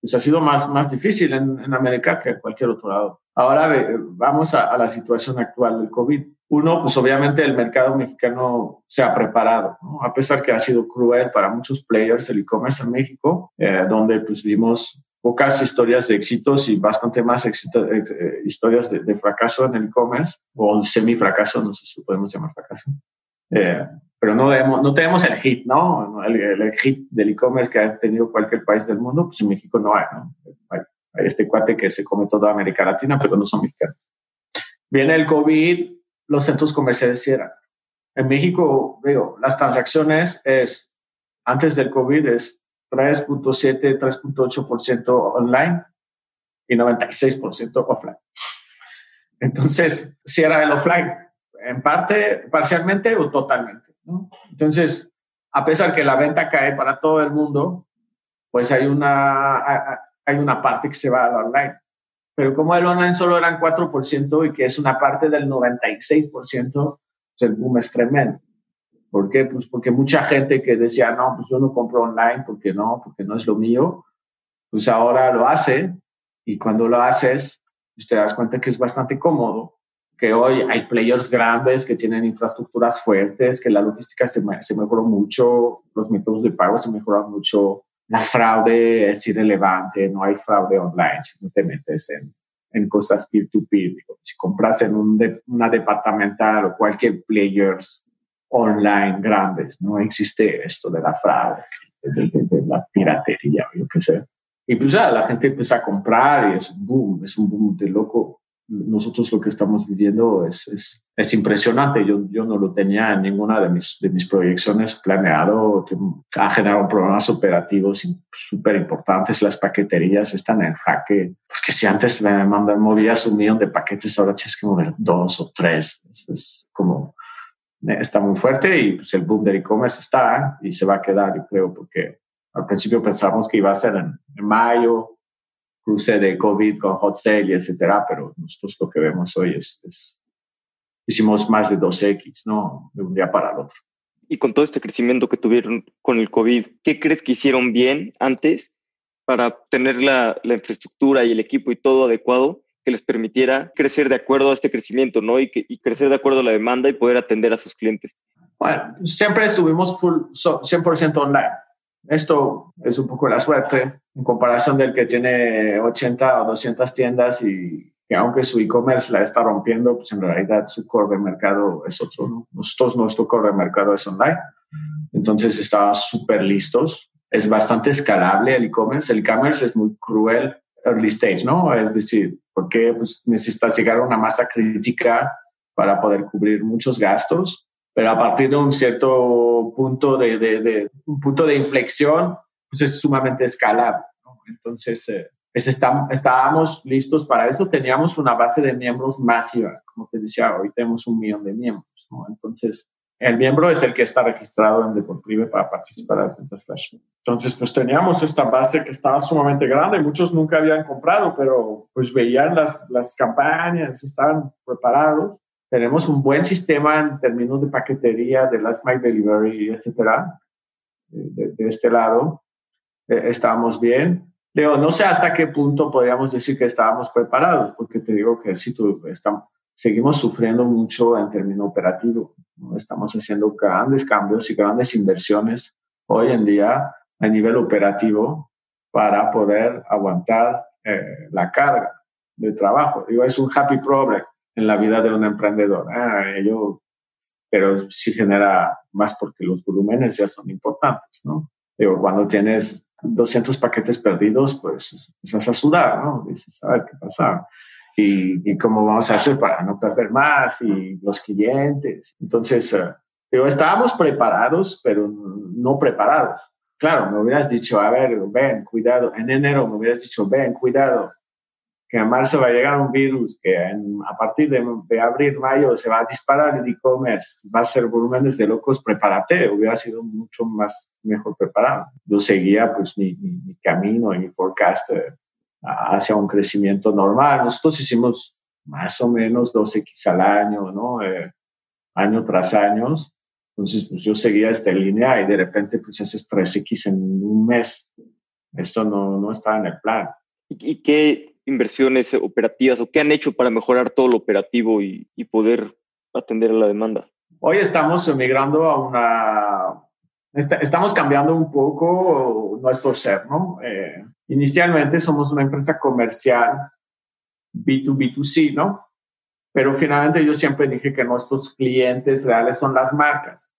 pues ha sido más, más difícil en, en América que en cualquier otro lado. Ahora vamos a, la situación actual del COVID. Uno, pues obviamente el mercado mexicano se ha preparado, ¿no? a pesar que ha sido cruel para muchos players el e-commerce en México, eh, donde pues vimos pocas historias de éxitos y bastante más éxito, eh, historias de, fracaso en el e-commerce o semi-fracaso, no sé si podemos llamar fracaso. Eh, pero no, no tenemos el hit, ¿no? El, el hit del e-commerce que ha tenido cualquier país del mundo, pues en México no hay, ¿no? hay este cuate que se come toda América Latina, pero no son mexicanos. Viene el COVID, los centros comerciales cierran. En México, veo, las transacciones es, antes del COVID es 3.7, 3.8% online y 96% offline. Entonces, cierra el offline, en parte, parcialmente o totalmente. Entonces, a pesar que la venta cae para todo el mundo, pues hay una, hay una parte que se va al online. Pero como el online solo eran 4% y que es una parte del 96%, pues el boom es tremendo. ¿Por qué? Pues porque mucha gente que decía, no, pues yo no compro online porque no, porque no es lo mío, pues ahora lo hace y cuando lo haces, pues te das cuenta que es bastante cómodo, que hoy hay players grandes que tienen infraestructuras fuertes, que la logística se, se mejoró mucho, los métodos de pago se mejoran mucho, la fraude es irrelevante, no hay fraude online si no te metes en, en cosas peer-to-peer. Si compras en un una departamental o cualquier players online grandes, no existe esto de la fraude, de, la piratería, yo qué sé. Y pues ya la gente empieza a comprar y es un boom, es un boom de loco nosotros lo que estamos viviendo es, es, es, impresionante. Yo, yo no lo tenía en ninguna de mis, de mis proyecciones planeado. Ha generado problemas operativos súper importantes. Las paqueterías están en jaque. Porque si antes me mandan, movías un millón de paquetes, ahora tienes que mover dos o tres. Es, como está muy fuerte y pues el boom del e-commerce está y se va a quedar, yo creo, porque al principio pensamos que iba a ser en, mayo, cruce de COVID con hot sale, etcétera, pero nosotros lo que vemos hoy es, es hicimos más de 2X, ¿no? De un día para el otro. Y con todo este crecimiento que tuvieron con el COVID, ¿qué crees que hicieron bien antes para tener la, la infraestructura y el equipo y todo adecuado que les permitiera crecer de acuerdo a este crecimiento, ¿no? Y, que, y crecer de acuerdo a la demanda y poder atender a sus clientes. Bueno, siempre estuvimos full, 100% online. Esto es un poco la suerte en comparación del que tiene 80 o 200 tiendas y que aunque su e-commerce la está rompiendo, pues en realidad su core de mercado es otro. ¿no? Nosotros, nuestro core de mercado es online. Entonces estábamos súper listos. Es bastante escalable el e-commerce. El e-commerce es muy cruel early stage, ¿no? Es decir, porque pues, necesitas llegar a una masa crítica para poder cubrir muchos gastos, pero a partir de un cierto punto de, un punto de inflexión, pues es sumamente escalable. Entonces, eh, pues estábamos listos para eso. Teníamos una base de miembros masiva, como te decía, hoy tenemos un millón de miembros. ¿no? Entonces, el miembro es el que está registrado en Deportive para participar en las ventas flash. Entonces, pues teníamos esta base que estaba sumamente grande. Muchos nunca habían comprado, pero pues veían las, las campañas, estaban preparados. Tenemos un buen sistema en términos de paquetería, de last mile delivery, etcétera. De, este lado, eh, estábamos bien. Leo, no sé hasta qué punto podríamos decir que estábamos preparados, porque te digo que si tú estamos, seguimos sufriendo mucho en términos operativos. Estamos haciendo grandes cambios y grandes inversiones hoy en día a nivel operativo para poder aguantar eh, la carga de trabajo. Digo, es un happy problem en la vida de un emprendedor. ¿eh? pero sí genera más porque los volúmenes ya son importantes, ¿no? Digo, cuando tienes 200 paquetes perdidos, pues empiezas a sudar, ¿no? Dices, a ver qué pasa y, cómo vamos a hacer para no perder más y los clientes. Entonces, uh, estábamos preparados, pero no preparados. Claro, me hubieras dicho, a ver, ven, cuidado. En enero me hubieras dicho, ven, cuidado, que en marzo va a llegar un virus, que a partir de, de abril, mayo se va a disparar el e-commerce, va a ser volúmenes de locos, prepárate. Hubiera sido mucho más mejor preparado. Yo seguía pues mi, mi, mi camino y mi forecast eh, hacia un crecimiento normal. Nosotros hicimos más o menos 2X al año, ¿no? Eh, año tras año. Entonces, pues yo seguía esta línea y de repente, pues haces 3X en un mes. Esto no, no está en el plan. ¿Y, qué inversiones operativas o qué han hecho para mejorar todo lo operativo y, y poder atender a la demanda? Hoy estamos migrando a una estamos cambiando un poco nuestro ser, ¿no? Eh, inicialmente somos una empresa comercial B2B2C, ¿no? Pero finalmente yo siempre dije que nuestros clientes reales son las marcas,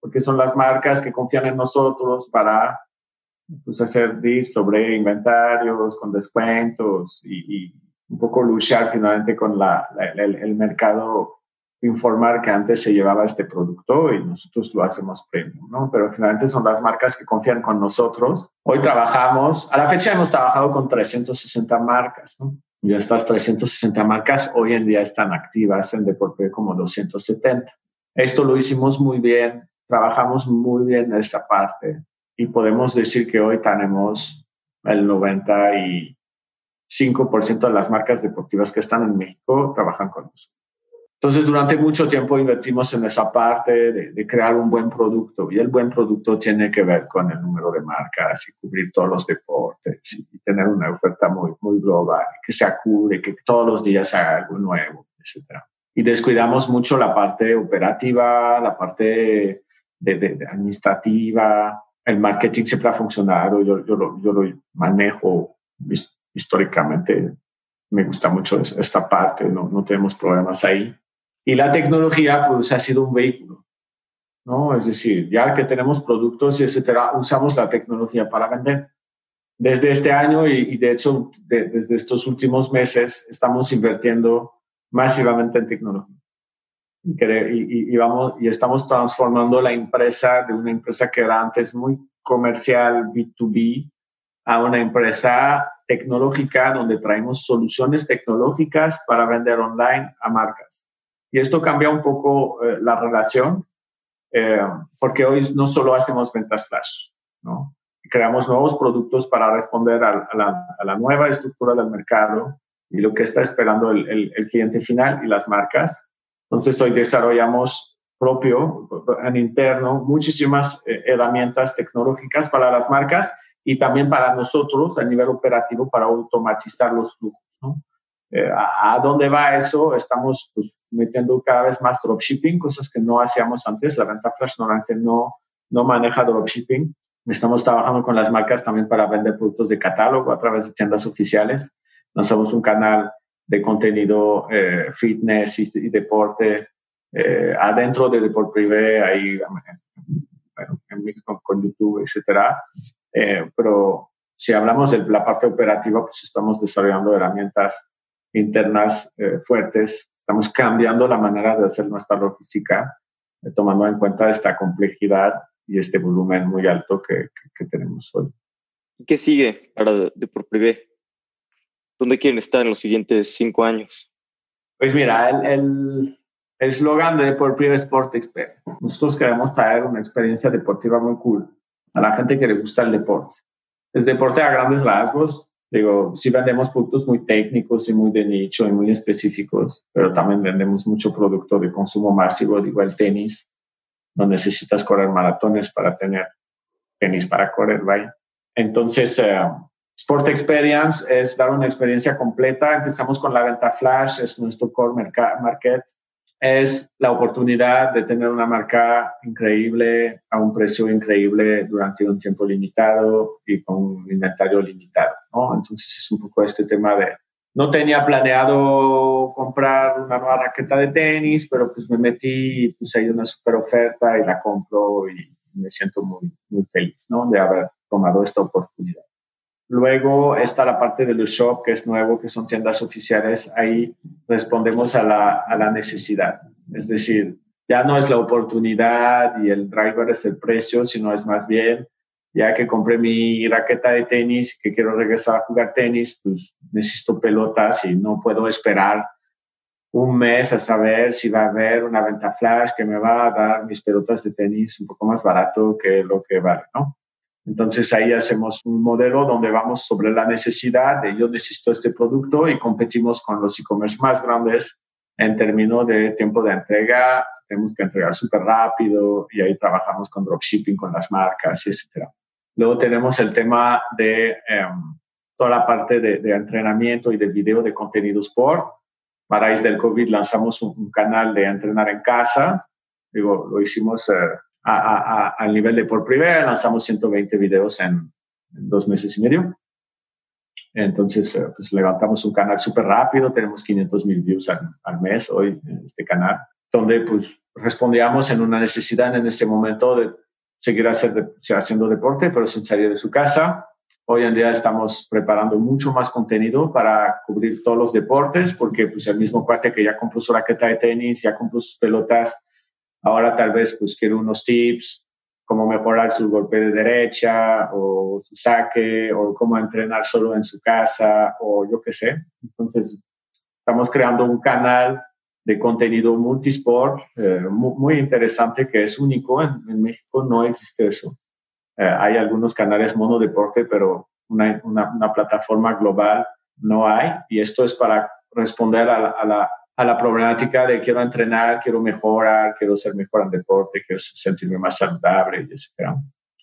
porque son las marcas que confían en nosotros para pues, hacer deals sobre inventarios, con descuentos y, un poco luchar finalmente con la, el, el mercado informar que antes se llevaba este producto y nosotros lo hacemos premium, ¿no? Pero finalmente son las marcas que confían con nosotros. Hoy trabajamos, a la fecha hemos trabajado con 360 marcas, ¿no? Y estas 360 marcas hoy en día están activas en Deporte como 270. Esto lo hicimos muy bien, trabajamos muy bien en esta parte y podemos decir que hoy tenemos el 95% de las marcas deportivas que están en México trabajan con nosotros. Entonces, durante mucho tiempo invertimos en esa parte de, crear un buen producto y el buen producto tiene que ver con el número de marcas y cubrir todos los deportes y, tener una oferta muy, muy global, que se acude, que todos los días haga algo nuevo, etc. Y descuidamos mucho la parte operativa, la parte de, administrativa, el marketing siempre ha funcionado, yo, yo, lo, yo lo manejo históricamente, me gusta mucho esta parte, no, no tenemos problemas ahí. Y la tecnología, pues, ha sido un vehículo, ¿no? Es decir, ya que tenemos productos y etcétera, usamos la tecnología para vender. Desde este año y, de hecho, desde estos últimos meses, estamos invirtiendo masivamente en tecnología. Y, vamos, y estamos transformando la empresa de una empresa que era antes muy comercial, B2B, a una empresa tecnológica donde traemos soluciones tecnológicas para vender online a marcas Y esto cambia un poco eh, la relación, eh, porque hoy no solo hacemos ventas flash, ¿no? creamos nuevos productos para responder a, la, nueva estructura del mercado y lo que está esperando el, cliente final y las marcas. Entonces, hoy desarrollamos propio, en interno, muchísimas eh, herramientas tecnológicas para las marcas y también para nosotros a nivel operativo para automatizar los flujos. ¿no? Eh, a, dónde va eso? Estamos pues, metiendo cada vez más dropshipping, cosas que no hacíamos antes. La venta flash normalmente no, no maneja dropshipping. Estamos trabajando con las marcas también para vender productos de catálogo a través de tiendas oficiales. Lanzamos un canal de contenido eh, fitness y, deporte eh, adentro de Deporte Privé, ahí bueno, con, con, YouTube, etcétera. Eh, pero si hablamos de la parte operativa, pues estamos desarrollando herramientas internas fuertes. Estamos cambiando la manera de hacer nuestra logística, tomando en cuenta esta complejidad y este volumen muy alto que, que, tenemos hoy. ¿Qué sigue para Deport Privé? ¿Dónde quieren estar en los siguientes cinco años? Pues mira, el eslogan de Deport Privé Sport Expert. Nosotros queremos traer una experiencia deportiva muy cool a la gente que le gusta el deporte. Es deporte a grandes rasgos. Digo, sí vendemos productos muy técnicos y muy de nicho y muy específicos, pero también vendemos mucho producto de consumo masivo, digo, el tenis, no necesitas correr maratones para tener tenis para correr, ¿vale? Entonces, eh, Sport Experience es dar una experiencia completa. Empezamos con la venta flash, es nuestro core market. Es la oportunidad de tener una marca increíble a un precio increíble durante un tiempo limitado y con un inventario limitado, ¿no? Entonces es un poco este tema de no tenía planeado comprar una nueva raqueta de tenis, pero pues me metí y pues hay una super oferta y la compro y me siento muy, muy feliz, ¿no? De haber tomado esta oportunidad. Luego está la parte del shop, que es nuevo, que son tiendas oficiales. Ahí respondemos a la, a la necesidad. Es decir, ya no es la oportunidad y el driver es el precio, sino es más bien ya que compré mi raqueta de tenis, que quiero regresar a jugar tenis, pues necesito pelotas y no puedo esperar un mes a saber si va a haber una venta flash que me va a dar mis pelotas de tenis un poco más barato que lo que vale, ¿no? Entonces ahí hacemos un modelo donde vamos sobre la necesidad de yo necesito este producto y competimos con los e-commerce más grandes en términos de tiempo de entrega, tenemos que entregar súper rápido y ahí trabajamos con dropshipping, con las marcas, etcétera. Luego tenemos el tema de em, toda la parte de, entrenamiento y de video de contenido sport. A raíz del COVID lanzamos un, canal de entrenar en casa. Digo, lo hicimos eh, al nivel de por privé, lanzamos 120 videos en, dos meses y medio. Entonces, eh, pues levantamos un canal súper rápido, tenemos 500 mil views al, al, mes hoy en este canal, donde pues respondíamos en una necesidad en este momento de seguir hacer haciendo deporte, pero sin salir de su casa. Hoy en día estamos preparando mucho más contenido para cubrir todos los deportes, porque pues el mismo cuate que ya compró su raqueta de tenis, ya compró sus pelotas, ahora tal vez pues quiere unos tips, cómo mejorar su golpe de derecha o su saque, o cómo entrenar solo en su casa, o yo qué sé. Entonces, estamos creando un canal de contenido multisport eh, muy, interesante que es único. En, México no existe eso. Eh, hay algunos canales monodeporte, pero una, una, plataforma global no hay. Y esto es para responder a la, a la, problemática de quiero entrenar, quiero mejorar, quiero ser mejor en deporte, quiero sentirme más saludable, etc.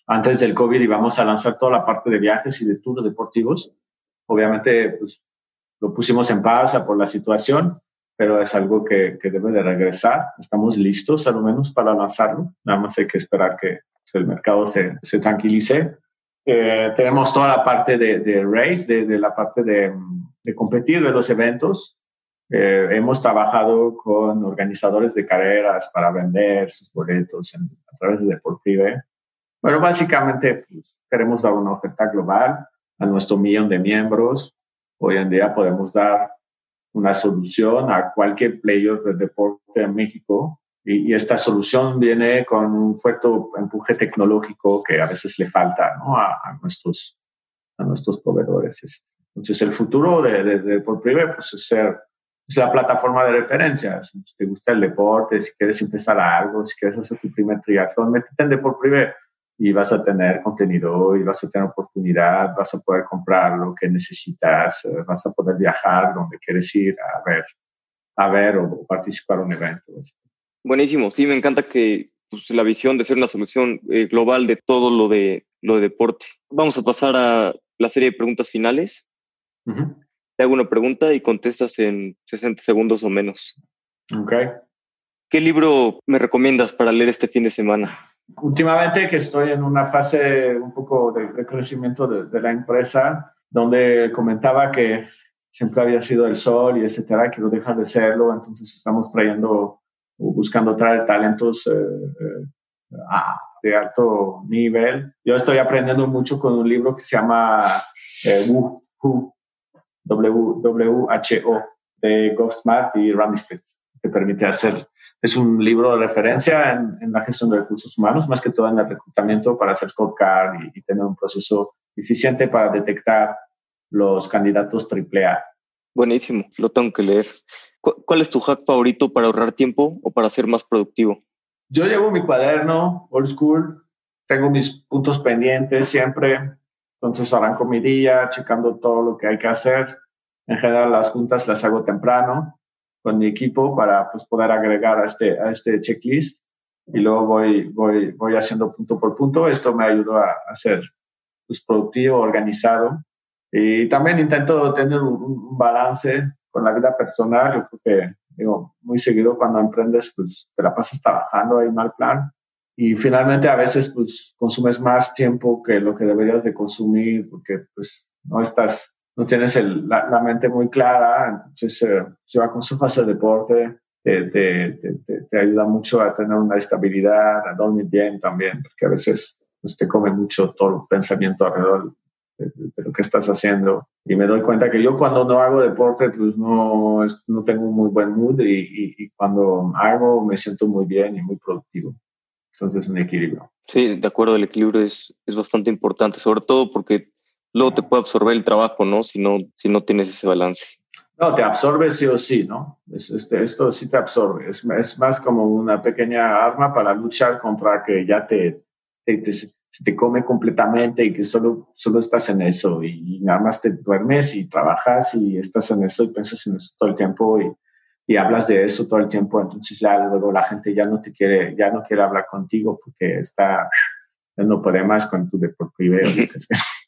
Antes del COVID íbamos a lanzar toda la parte de viajes y de tours deportivos. Obviamente, pues, lo pusimos en pausa por la situación, pero es algo que, que, debe de regresar. Estamos listos, al menos, para lanzarlo. Nada más hay que esperar que el mercado se, se tranquilice. Eh, tenemos toda la parte de, de race, de, de, la parte de, de, competir, de los eventos. Eh, hemos trabajado con organizadores de carreras para vender sus boletos a través de Deportive. Bueno, básicamente pues, queremos dar una oferta global a nuestro millón de miembros. Hoy en día podemos dar una solución a cualquier player de deporte en México. Y, esta solución viene con un fuerte empuje tecnológico que a veces le falta ¿no? a, nuestros, a nuestros proveedores. Entonces, el futuro de, de, de por pues, es ser es la plataforma de referencia. Si te gusta el deporte, si quieres empezar algo, si quieres hacer tu primer triatlón, métete en Deport Privé y vas a tener contenido y vas a tener oportunidad, vas a poder comprar lo que necesitas, eh, vas a poder viajar donde quieres ir a ver, a ver o, participar en un evento. Buenísimo, sí, me encanta que pues, la visión de ser una solución eh, global de todo lo de, lo de deporte. Vamos a pasar a la serie de preguntas finales. Te hago una pregunta y contestas en 60 segundos o menos. Ok. ¿Qué libro me recomiendas para leer este fin de semana? Últimamente que estoy en una fase un poco de, crecimiento de, la empresa, donde comentaba que siempre había sido el sol y etcétera, que no deja de serlo, entonces estamos trayendo o buscando traer talentos eh, eh, de alto nivel. Yo estoy aprendiendo mucho con un libro que se llama eh, WHO, de Ghostmat y Randy Street, que permite hacer es un libro de referencia en, la gestión de recursos humanos, más que todo en el reclutamiento para hacer scorecard y, y tener un proceso eficiente para detectar los candidatos AAA. Buenísimo, lo tengo que leer. ¿Cuál es tu hack favorito para ahorrar tiempo o para ser más productivo? Yo llevo mi cuaderno, old school, tengo mis puntos pendientes siempre, entonces arranco mi día checando todo lo que hay que hacer. En general las juntas las hago temprano, con mi equipo para pues, poder agregar a este, a este checklist y luego voy, voy, voy haciendo punto por punto. Esto me ayuda a, a ser pues, productivo, organizado y también intento tener un, balance con la vida personal. Yo creo que digo, muy seguido cuando emprendes, pues te la pasas trabajando, hay mal plan. Y finalmente a veces pues consumes más tiempo que lo que deberías de consumir porque pues no estás no tienes la, mente muy clara, entonces eh, yo aconsejo hacer deporte, te, ayuda mucho a tener una estabilidad, a dormir bien también, porque a veces pues, te come mucho todo el pensamiento alrededor de, lo que estás haciendo. Y me doy cuenta que yo cuando no hago deporte, pues no, no tengo un muy buen mood y, y, cuando hago me siento muy bien y muy productivo. Entonces, un equilibrio. Sí, de acuerdo, el equilibrio es, es bastante importante, sobre todo porque luego te puede absorber el trabajo, ¿no? Si no, si no tienes ese balance. No, te absorbe sí o sí, ¿no? este, esto sí te absorbe. Es, es, más como una pequeña arma para luchar contra que ya te, te, te, come completamente y que solo, solo estás en eso y, nada más te duermes y trabajas y estás en eso y piensas en eso todo el tiempo y, y hablas de eso todo el tiempo. Entonces ya luego la gente ya no te quiere, ya no quiere hablar contigo porque está, no puede más con tu deporte privado. [LAUGHS]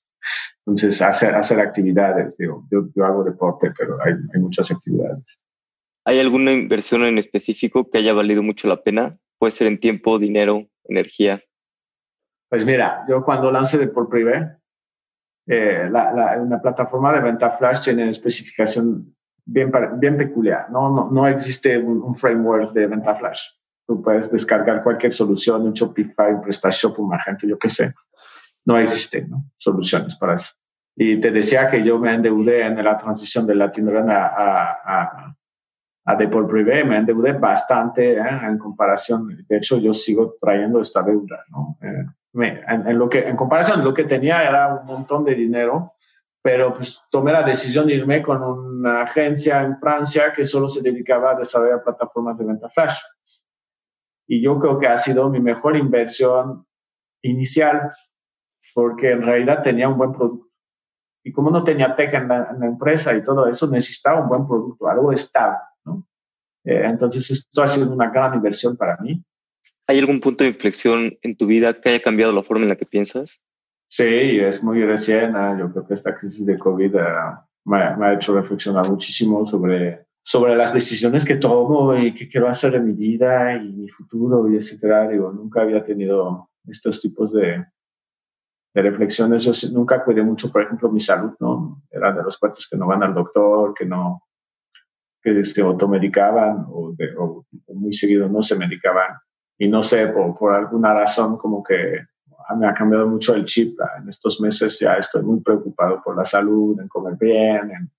Entonces, hacer, hacer actividades, digo, yo, yo hago deporte, pero hay, hay, muchas actividades. ¿Hay alguna inversión en específico que haya valido mucho la pena? Puede ser en tiempo, dinero, energía. Pues mira, yo cuando lancé de por privé, eh, la, la, una plataforma de venta flash tiene especificación bien, bien peculiar. No, no, no existe un, un, framework de venta flash. Tú puedes descargar cualquier solución, un Shopify, un PrestaShop, un Magento, yo qué sé no existen soluciones para eso. Y te decía que yo me endeudé en la transición de Latinoamérica a, a, a Deport Privé, me endeudé bastante ¿eh? en comparación. De hecho, yo sigo trayendo esta deuda. ¿no? Eh, en, lo que, en comparación, lo que tenía era un montón de dinero, pero pues tomé la decisión de irme con una agencia en Francia que solo se dedicaba a desarrollar plataformas de venta flash. Y yo creo que ha sido mi mejor inversión inicial porque en realidad tenía un buen producto. Y como no tenía tech en la, empresa y todo eso, necesitaba un buen producto, algo estable, ¿no? Eh, entonces, esto ha sido una gran inversión para mí. ¿Hay algún punto de inflexión en tu vida que haya cambiado la forma en la que piensas? Sí, es muy recién. Yo creo que esta crisis de COVID eh, me, ha hecho reflexionar muchísimo sobre, sobre las decisiones que tomo y qué quiero hacer en mi vida y mi futuro y etcétera. Digo, nunca había tenido estos tipos de, de. Yo nunca cuidé mucho, por ejemplo, mi salud, ¿no? Era de los cuantos que no van al doctor, que no, que se automedicaban o, o, muy seguido no se medicaban. Y no sé, por, por, alguna razón como que me ha cambiado mucho el chip. En estos meses ya estoy muy preocupado por la salud, en comer bien. En,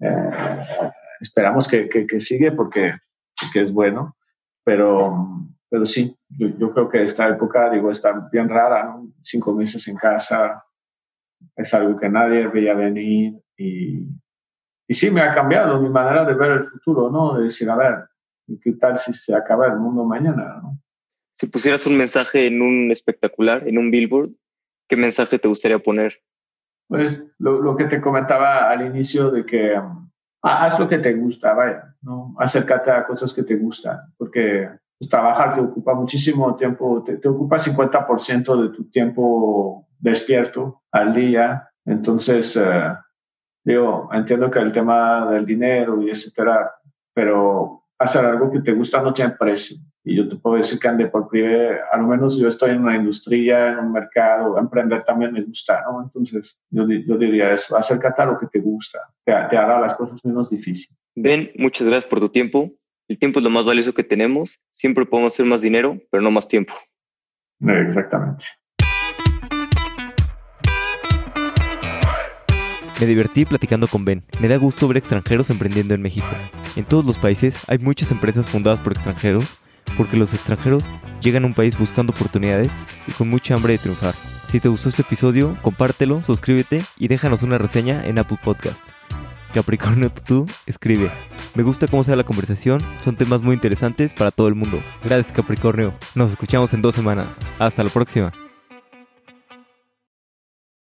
eh, esperamos que, que, que, sigue porque, porque es bueno, pero pero sí, yo, creo que esta época, digo, está bien rara, ¿no? Cinco meses en casa es algo que nadie veía venir y, y sí me ha cambiado mi manera de ver el futuro, ¿no? De decir, a ver, ¿qué tal si se acaba el mundo mañana, ¿no? Si pusieras un mensaje en un espectacular, en un billboard, ¿qué mensaje te gustaría poner? Pues lo, lo que te comentaba al inicio de que um, haz lo que te gusta, vaya, ¿no? Acércate a cosas que te gustan, porque pues, trabajar te ocupa muchísimo tiempo, te, te ocupa 50% de tu tiempo despierto al día. Entonces, eh, digo, entiendo que el tema del dinero y etcétera, pero hacer algo que te gusta no tiene precio. Y yo te puedo decir que ande por privé, al menos yo estoy en una industria, en un mercado, emprender también me gusta, ¿no? Entonces, yo, yo diría eso, acércate a lo que te gusta, te, te hará las cosas menos difíciles. Ben, muchas gracias por tu tiempo. El tiempo es lo más valioso que tenemos. Siempre podemos hacer más dinero, pero no más tiempo. Exactamente. Me divertí platicando con Ben. Me da gusto ver extranjeros emprendiendo en México. En todos los países hay muchas empresas fundadas por extranjeros porque los extranjeros llegan a un país buscando oportunidades y con mucha hambre de triunfar. Si te gustó este episodio, compártelo, suscríbete y déjanos una reseña en Apple Podcast. Capricornio Tutu escribe, me gusta cómo sea la conversación, son temas muy interesantes para todo el mundo. Gracias Capricornio, nos escuchamos en dos semanas. Hasta la próxima.